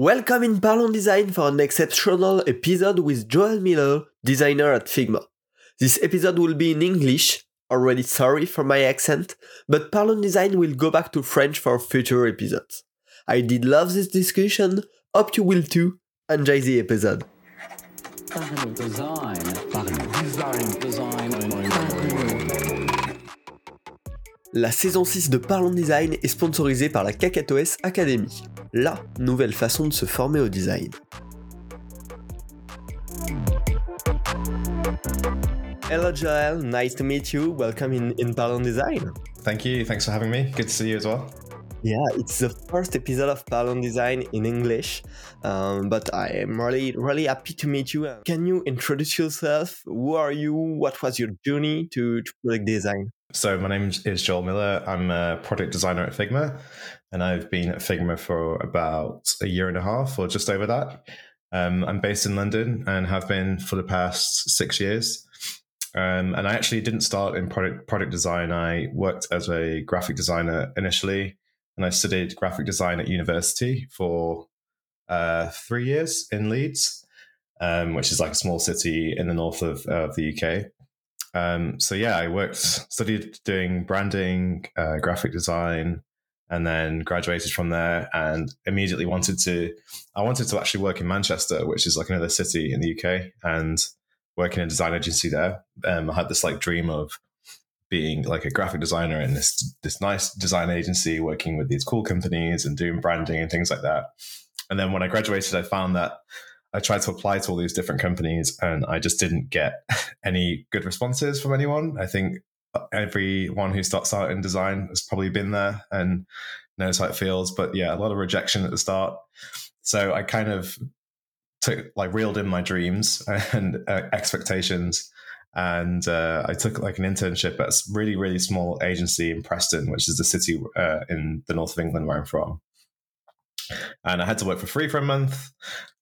Welcome in Parlons Design for an exceptional episode with Joel Miller, designer at Figma. This episode will be in English, already sorry for my accent, but Parlons Design will go back to French for future episodes. I did love this discussion, hope you will too. Enjoy the episode. Design. Design. Design. La saison 6 de Parlons Design est sponsorisée par la Kakatoes Academy, la nouvelle façon de se former au design. Hello Joel, nice to meet you. Welcome in, in Parlons Design. Thank you. Thanks for having me. Good to see you as well. Yeah, it's the first episode of Parlons Design in English, um, but I am really, really happy to meet you. Can you introduce yourself? Who are you? What was your journey to, to product design? So, my name is Joel Miller. I'm a product designer at Figma, and I've been at Figma for about a year and a half or just over that. Um, I'm based in London and have been for the past six years. Um, and I actually didn't start in product product design. I worked as a graphic designer initially, and I studied graphic design at university for uh, three years in Leeds, um, which is like a small city in the north of, of the UK. Um, so yeah, I worked, studied doing branding, uh, graphic design, and then graduated from there and immediately wanted to, I wanted to actually work in Manchester, which is like another city in the UK and work in a design agency there. Um, I had this like dream of being like a graphic designer in this, this nice design agency, working with these cool companies and doing branding and things like that. And then when I graduated, I found that I tried to apply to all these different companies and I just didn't get any good responses from anyone. I think everyone who starts out in design has probably been there and knows how it feels. But yeah, a lot of rejection at the start. So I kind of took like reeled in my dreams and uh, expectations. And uh, I took like an internship at a really, really small agency in Preston, which is the city uh, in the north of England where I'm from and I had to work for free for a month,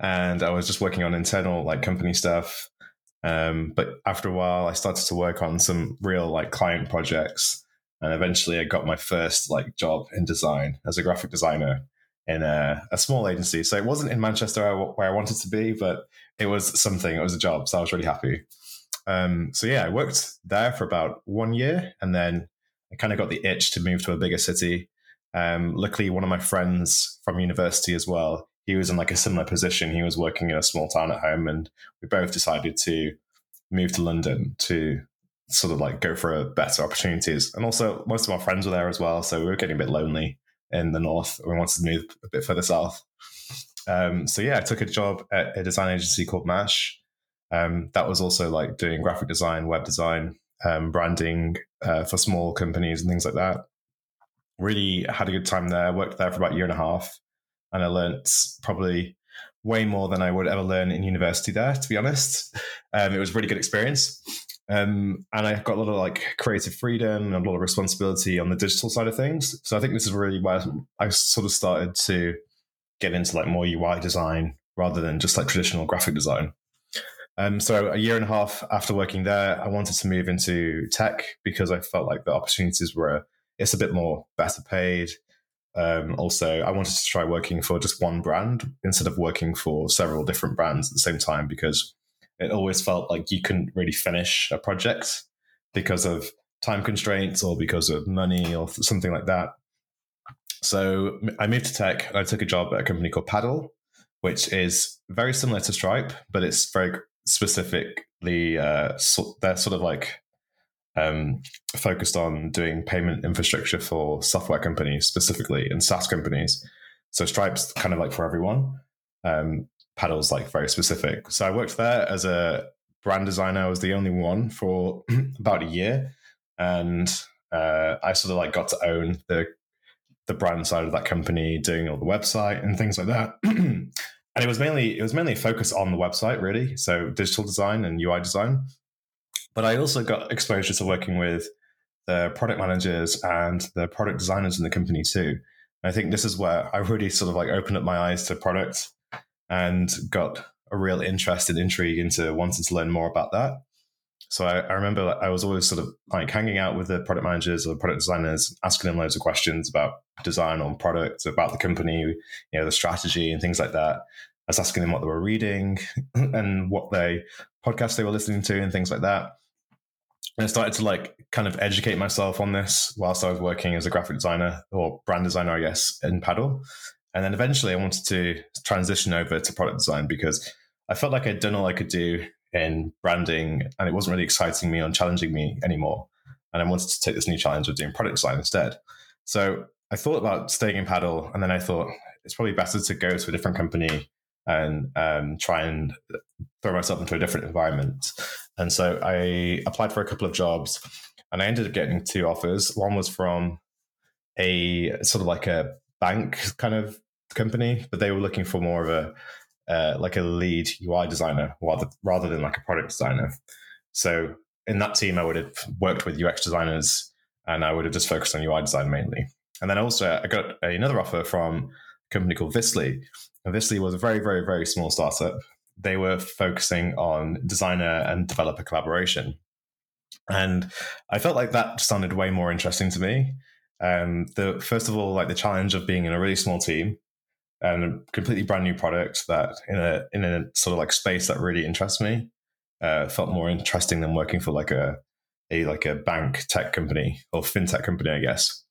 and I was just working on internal like company stuff. Um, but after a while, I started to work on some real like client projects, and eventually, I got my first like job in design as a graphic designer in a, a small agency. So it wasn't in Manchester where I wanted to be, but it was something. It was a job, so I was really happy. Um, so yeah, I worked there for about one year, and then I kind of got the itch to move to a bigger city. Um, luckily, one of my friends from university as well, he was in like a similar position. He was working in a small town at home, and we both decided to move to London to sort of like go for better opportunities. And also, most of our friends were there as well, so we were getting a bit lonely in the north. We wanted to move a bit further south. Um, so yeah, I took a job at a design agency called Mash. Um, that was also like doing graphic design, web design, um, branding uh, for small companies and things like that really had a good time there. Worked there for about a year and a half, and I learnt probably way more than I would ever learn in university there. To be honest, um, it was a really good experience, um, and I got a lot of like creative freedom and a lot of responsibility on the digital side of things. So I think this is really where I sort of started to get into like more UI design rather than just like traditional graphic design. Um, so a year and a half after working there, I wanted to move into tech because I felt like the opportunities were it's a bit more better paid. Um, also, I wanted to try working for just one brand instead of working for several different brands at the same time because it always felt like you couldn't really finish a project because of time constraints or because of money or something like that. So I moved to tech and I took a job at a company called Paddle, which is very similar to Stripe, but it's very specifically uh, so they're sort of like um, focused on doing payment infrastructure for software companies specifically and SaaS companies. So Stripe's kind of like for everyone. Um, Paddle's like very specific. So I worked there as a brand designer. I was the only one for about a year, and uh, I sort of like got to own the the brand side of that company, doing all the website and things like that. and it was mainly it was mainly focused on the website, really. So digital design and UI design. But I also got exposure to working with the product managers and the product designers in the company too. And I think this is where I really sort of like opened up my eyes to product and got a real interest and intrigue into wanting to learn more about that. So I, I remember I was always sort of like hanging out with the product managers or product designers, asking them loads of questions about design on products, about the company, you know, the strategy and things like that. I was asking them what they were reading and what they podcasts they were listening to and things like that. And I started to like kind of educate myself on this whilst I was working as a graphic designer or brand designer, I guess, in Paddle. And then eventually I wanted to transition over to product design because I felt like I'd done all I could do in branding and it wasn't really exciting me or challenging me anymore. And I wanted to take this new challenge of doing product design instead. So I thought about staying in Paddle and then I thought it's probably better to go to a different company and um, try and throw myself into a different environment. And so I applied for a couple of jobs and I ended up getting two offers. One was from a sort of like a bank kind of company, but they were looking for more of a uh, like a lead UI designer rather rather than like a product designer. So in that team, I would have worked with UX designers and I would have just focused on UI design mainly. And then also I got another offer from a company called Visly. And Visly was a very, very, very small startup. They were focusing on designer and developer collaboration. And I felt like that sounded way more interesting to me. Um, the first of all, like the challenge of being in a really small team and a completely brand new product that in a in a sort of like space that really interests me uh, felt more interesting than working for like a a like a bank tech company or fintech company, I guess.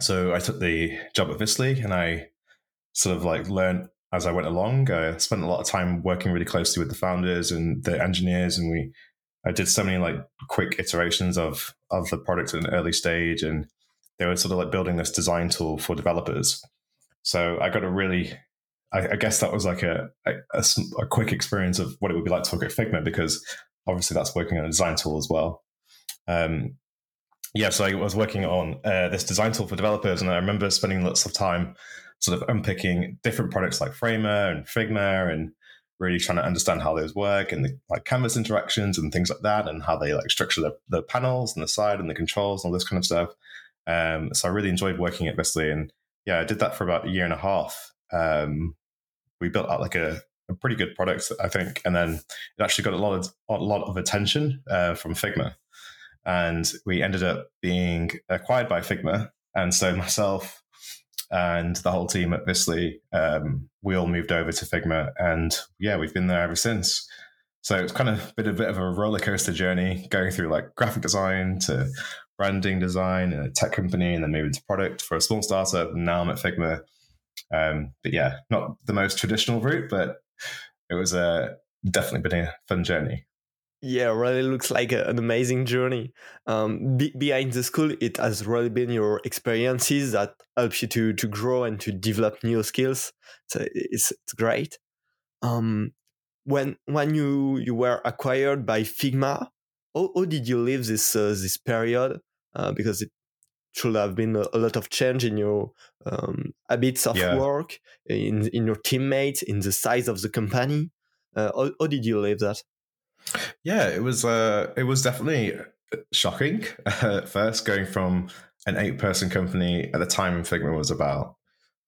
So I took the job at Visly and I sort of like learned as I went along. I spent a lot of time working really closely with the founders and the engineers, and we I did so many like quick iterations of of the product at an early stage, and they were sort of like building this design tool for developers. So I got a really, I, I guess that was like a, a, a quick experience of what it would be like to work at Figma because obviously that's working on a design tool as well. Um, yeah, so I was working on uh, this design tool for developers, and I remember spending lots of time sort of unpicking different products like Framer and Figma and really trying to understand how those work and the like canvas interactions and things like that and how they like structure the, the panels and the side and the controls and all this kind of stuff. Um, so I really enjoyed working at Visly and yeah, I did that for about a year and a half. Um, we built out like a, a, pretty good product, I think, and then it actually got a lot of a lot of attention uh, from Figma, and we ended up being acquired by Figma. And so myself, and the whole team at Visly, um, we all moved over to Figma, and yeah, we've been there ever since. So it's kind of been a bit of a roller coaster journey, going through like graphic design to branding design in a tech company, and then moving to product for a small startup. And now I'm at Figma. Um, but yeah, not the most traditional route, but it was a uh, definitely been a fun journey. Yeah, really looks like a, an amazing journey. Um, be, behind the school, it has really been your experiences that helps you to to grow and to develop new skills. So it's, it's great. Um, when when you you were acquired by Figma, how, how did you live this uh, this period? Uh, because it should have been a, a, lot of change in your um, habits of yeah. work, in in your teammates, in the size of the company. Uh, how, how did you live that? Yeah, it was uh, it was definitely shocking at first going from an eight person company at the time Figma was about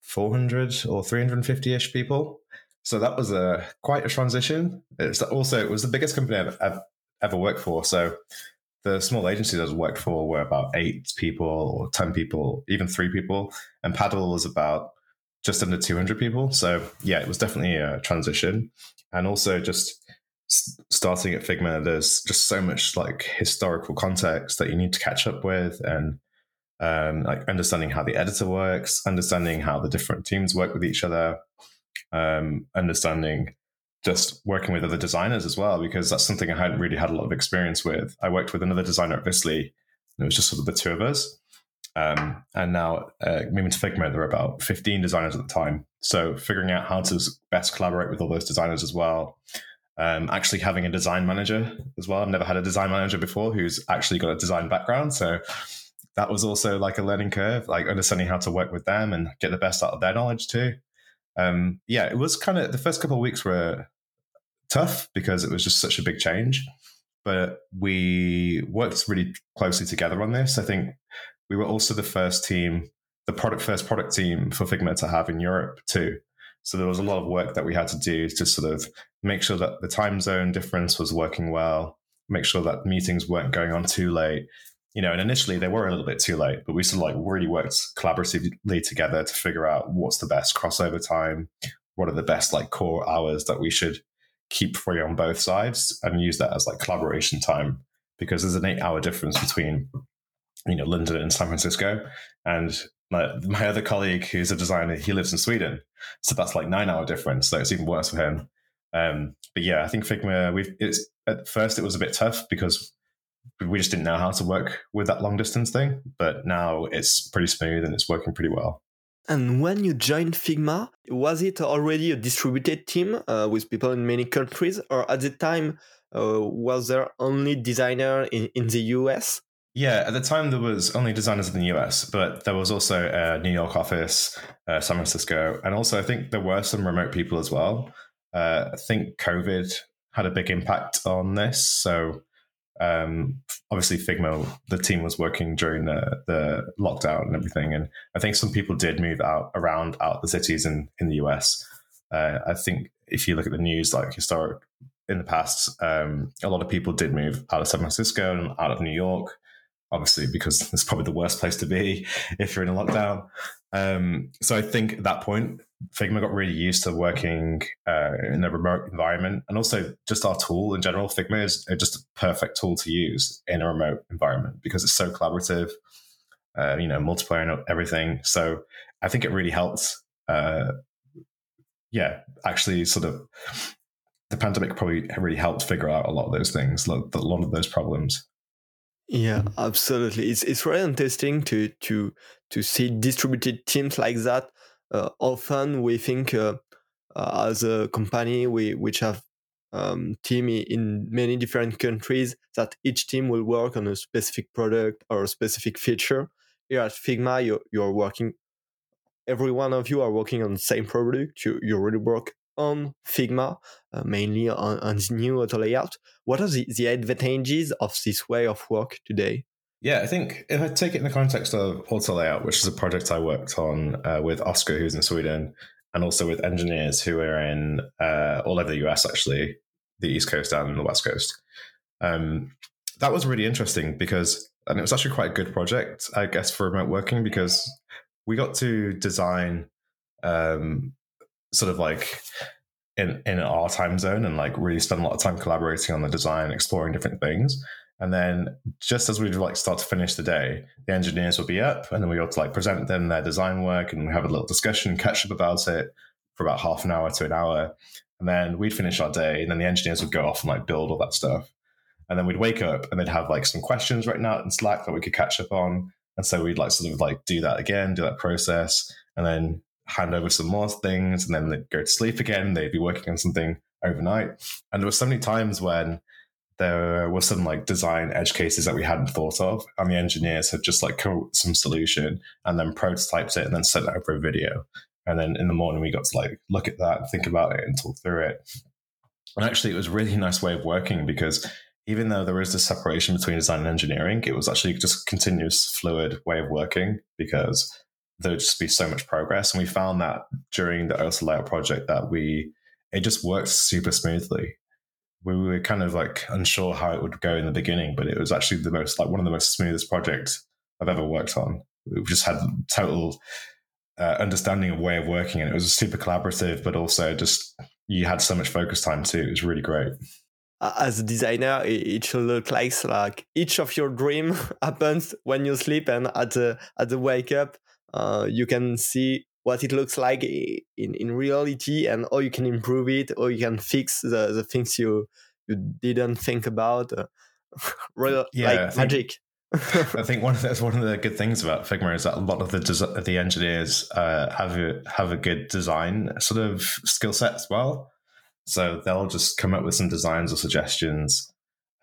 400 or 350 ish people. So that was a quite a transition. It's also it was the biggest company I've, I've ever worked for. So the small agencies I've worked for were about eight people or 10 people, even three people. And Paddle was about just under 200 people. So yeah, it was definitely a transition. And also just starting at Figma, there's just so much like historical context that you need to catch up with, and um, like understanding how the editor works, understanding how the different teams work with each other, um, understanding just working with other designers as well, because that's something I hadn't really had a lot of experience with. I worked with another designer at Visly, and it was just sort of the two of us. Um, and now uh, moving to Figma, there were about 15 designers at the time. So figuring out how to best collaborate with all those designers as well, um, actually having a design manager as well. I've never had a design manager before who's actually got a design background. So that was also like a learning curve, like understanding how to work with them and get the best out of their knowledge too. Um, yeah, it was kind of the first couple of weeks were tough because it was just such a big change. But we worked really closely together on this. I think we were also the first team, the product first product team for Figma to have in Europe too. So there was a lot of work that we had to do to sort of make sure that the time zone difference was working well, make sure that meetings weren't going on too late. You know, and initially they were a little bit too late, but we sort of like really worked collaboratively together to figure out what's the best crossover time, what are the best like core hours that we should keep free on both sides and use that as like collaboration time because there's an eight hour difference between you know London and San Francisco and my, my other colleague who's a designer he lives in Sweden. So that's like nine hour difference. So it's even worse for him. Um, but yeah I think Figma we've, it's at first it was a bit tough because we just didn't know how to work with that long distance thing. But now it's pretty smooth and it's working pretty well. And when you joined Figma, was it already a distributed team uh, with people in many countries, or at the time uh, was there only designer in, in the US? Yeah, at the time there was only designers in the US, but there was also a New York office, uh, San Francisco, and also I think there were some remote people as well. Uh, I think COVID had a big impact on this, so um, obviously Figma, the team was working during the, the lockdown and everything. And I think some people did move out around out the cities in, in the US. Uh, I think if you look at the news, like historic in the past, um, a lot of people did move out of San Francisco and out of New York, obviously, because it's probably the worst place to be if you're in a lockdown. Um, so I think at that point, Figma got really used to working uh, in a remote environment, and also just our tool in general. Figma is just a perfect tool to use in a remote environment because it's so collaborative. Uh, you know, multiplayer and everything. So I think it really helped. Uh, yeah, actually, sort of, the pandemic probably really helped figure out a lot of those things, a lot of those problems. Yeah, absolutely. It's it's really interesting to to to see distributed teams like that uh, often we think uh, uh, as a company we which have um, team in many different countries that each team will work on a specific product or a specific feature. Here at Figma, you're, you're working, every one of you are working on the same product. You, you really work on Figma, uh, mainly on, on the new auto layout. What are the, the advantages of this way of work today? Yeah, I think if I take it in the context of Auto Layout, which is a project I worked on uh, with Oscar, who's in Sweden, and also with engineers who are in uh, all over the US, actually, the East Coast and the West Coast. Um, that was really interesting because, and it was actually quite a good project, I guess, for remote working because we got to design um, sort of like in in our time zone and like really spend a lot of time collaborating on the design, exploring different things. And then just as we'd like start to finish the day, the engineers would be up and then we ought to like present them their design work and we have a little discussion, and catch up about it for about half an hour to an hour. And then we'd finish our day and then the engineers would go off and like build all that stuff. And then we'd wake up and they'd have like some questions written out in Slack that we could catch up on. And so we'd like sort of like do that again, do that process, and then hand over some more things. And then they'd go to sleep again. They'd be working on something overnight. And there were so many times when there were some like design edge cases that we hadn't thought of, and the engineers had just like come some solution and then prototyped it and then sent it over a video. And then in the morning, we got to like look at that, think about it, and talk through it. And actually, it was a really nice way of working because even though there is this separation between design and engineering, it was actually just a continuous, fluid way of working because there would just be so much progress. And we found that during the Auto Layout project that we it just worked super smoothly we were kind of like unsure how it would go in the beginning, but it was actually the most like one of the most smoothest projects I've ever worked on. We just had total uh, understanding of way of working, and it was super collaborative, but also just you had so much focus time too. It was really great. As a designer, it should look like like each of your dream happens when you sleep, and at the at the wake up, uh, you can see what it looks like in, in reality and how you can improve it or you can fix the, the things you you didn't think about uh, real, yeah, like think, magic I think one of the, one of the good things about Figma is that a lot of the the engineers uh, have a, have a good design sort of skill set as well. So they'll just come up with some designs or suggestions,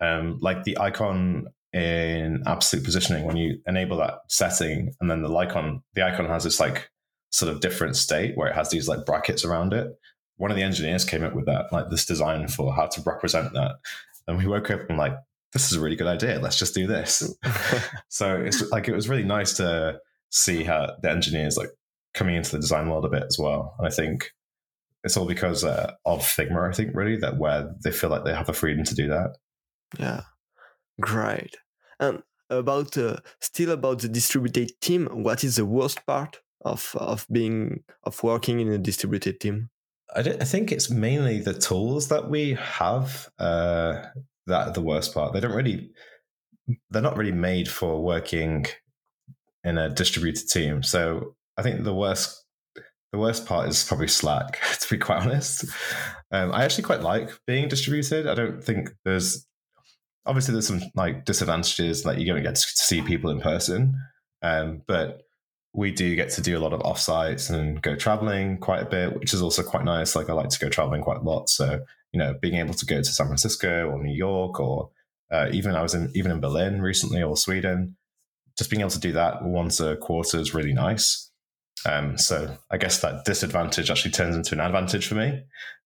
um, like the icon in absolute positioning. When you enable that setting, and then the icon the icon has this like sort of different state where it has these like brackets around it. One of the engineers came up with that, like this design for how to represent that. And we woke up and like, this is a really good idea. Let's just do this. so it's like it was really nice to see how the engineers like coming into the design world a bit as well. And I think it's all because uh, of Figma. I think really that where they feel like they have the freedom to do that. Yeah, Great. And about uh, still about the distributed team, what is the worst part of of being of working in a distributed team? I, I think it's mainly the tools that we have uh, that are the worst part. They don't really, they're not really made for working in a distributed team. So I think the worst the worst part is probably Slack, to be quite honest. Um, I actually quite like being distributed. I don't think there's obviously there's some like disadvantages like you don't get to see people in person, um, but we do get to do a lot of offsites and go traveling quite a bit, which is also quite nice. Like I like to go traveling quite a lot, so you know, being able to go to San Francisco or New York or uh, even I was in even in Berlin recently or Sweden, just being able to do that once a quarter is really nice. Um, so I guess that disadvantage actually turns into an advantage for me.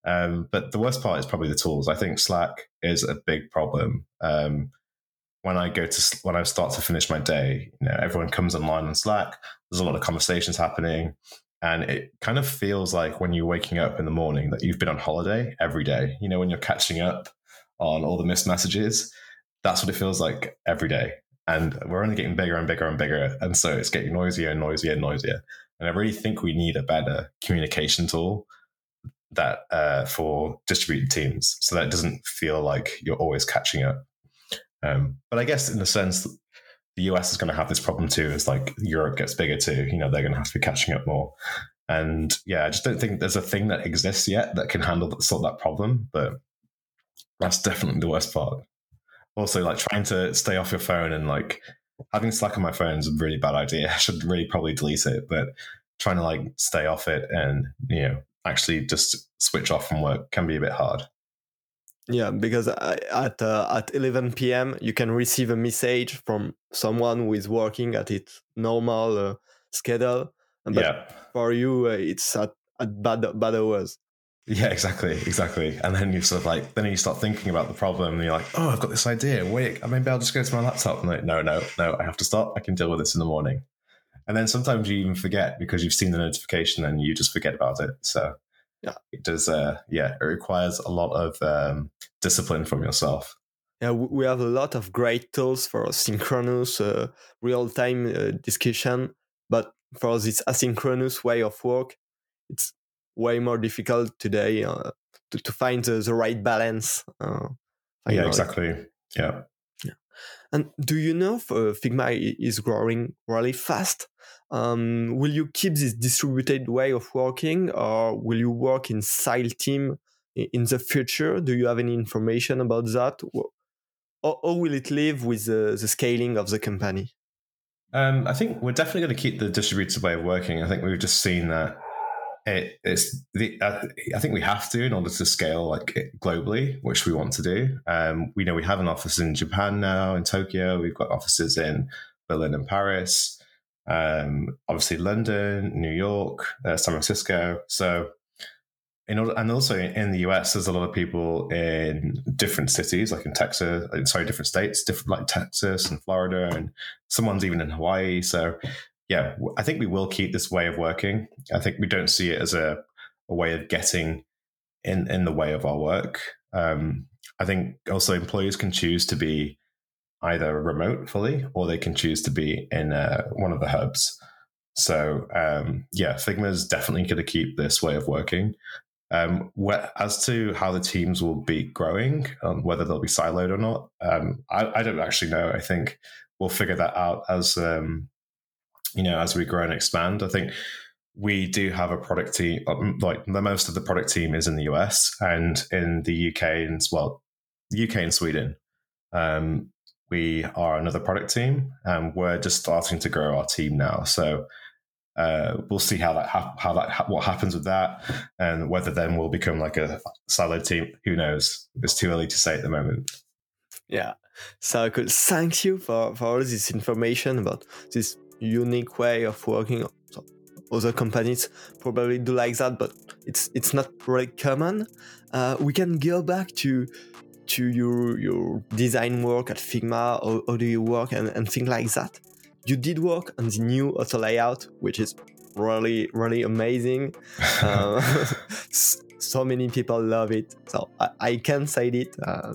Um, but the worst part is probably the tools. I think Slack is a big problem. Um, when I go to when I start to finish my day, you know, everyone comes online on Slack. There's a lot of conversations happening, and it kind of feels like when you're waking up in the morning that you've been on holiday every day. You know, when you're catching up on all the missed messages, that's what it feels like every day. And we're only getting bigger and bigger and bigger, and so it's getting noisier and noisier and noisier. And I really think we need a better communication tool that uh, for distributed teams, so that it doesn't feel like you're always catching up. Um, but I guess in a sense, the US is going to have this problem too. As like Europe gets bigger too, you know, they're going to have to be catching up more. And yeah, I just don't think there's a thing that exists yet that can handle that, sort that problem. But that's definitely the worst part. Also, like trying to stay off your phone and like having Slack on my phone is a really bad idea. I should really probably delete it, but trying to like stay off it and you know actually just switch off from work can be a bit hard. Yeah, because at uh, at 11 p.m. you can receive a message from someone who is working at its normal uh, schedule, but yeah. for you uh, it's at, at bad bad hours. Yeah, exactly, exactly. And then you sort of like, then you start thinking about the problem, and you're like, oh, I've got this idea. Wait, maybe I'll just go to my laptop. And like, no, no, no, I have to stop. I can deal with this in the morning. And then sometimes you even forget because you've seen the notification and you just forget about it. So yeah, it does. Uh, yeah, it requires a lot of um, discipline from yourself. Yeah, we have a lot of great tools for synchronous, uh, real-time uh, discussion, but for this asynchronous way of work, it's way more difficult today uh, to, to find the, the right balance. Uh, yeah, exactly. Yeah. Yeah. And do you know if uh, Figma is growing really fast? Um, will you keep this distributed way of working or will you work in side team in the future? Do you have any information about that? Or, or will it live with the, the scaling of the company? Um, I think we're definitely going to keep the distributed way of working. I think we've just seen that it, it's the, uh, I think we have to in order to scale like globally, which we want to do. Um, we know we have an office in Japan now, in Tokyo. We've got offices in Berlin and Paris, um, obviously London, New York, uh, San Francisco. So, in order, and also in the US, there's a lot of people in different cities, like in Texas, uh, sorry, different states, different like Texas and Florida, and someone's even in Hawaii. So yeah, I think we will keep this way of working. I think we don't see it as a, a way of getting in in the way of our work. Um, I think also employees can choose to be either remote fully or they can choose to be in uh, one of the hubs. So um, yeah, Figma is definitely going to keep this way of working. Um, as to how the teams will be growing, um, whether they'll be siloed or not, um, I, I, don't actually know. I think we'll figure that out as um, you know, as we grow and expand. I think we do have a product team, um, like the most of the product team is in the US and in the UK and well, UK and Sweden. Um, we are another product team and we're just starting to grow our team now. So uh, we'll see how that ha- how that ha- what happens with that, and whether then we'll become like a solid team. Who knows? It's too early to say at the moment. Yeah. So cool. Thank you for, for all this information about this unique way of working. So other companies probably do like that, but it's it's not really common. Uh, we can go back to to your your design work at Figma, or how do you work and, and things like that. You did work on the new auto layout, which is really really amazing. uh, so many people love it. So I, I can say it. Uh,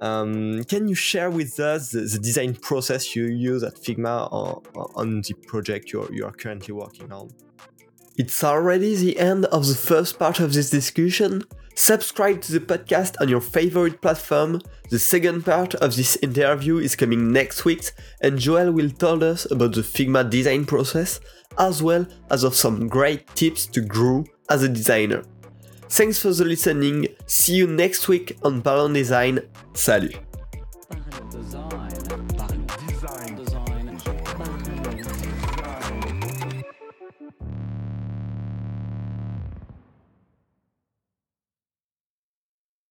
um, can you share with us the, the, design process you use at Figma or on the project you're, you are currently working on? It's already the end of the first part of this discussion. Subscribe to the podcast on your favorite platform. The second part of this interview is coming next week, and Joel will tell us about the Figma design process as well as of some great tips to grow as a designer. Thanks for the listening. See you next week on Parlons Design. Salut.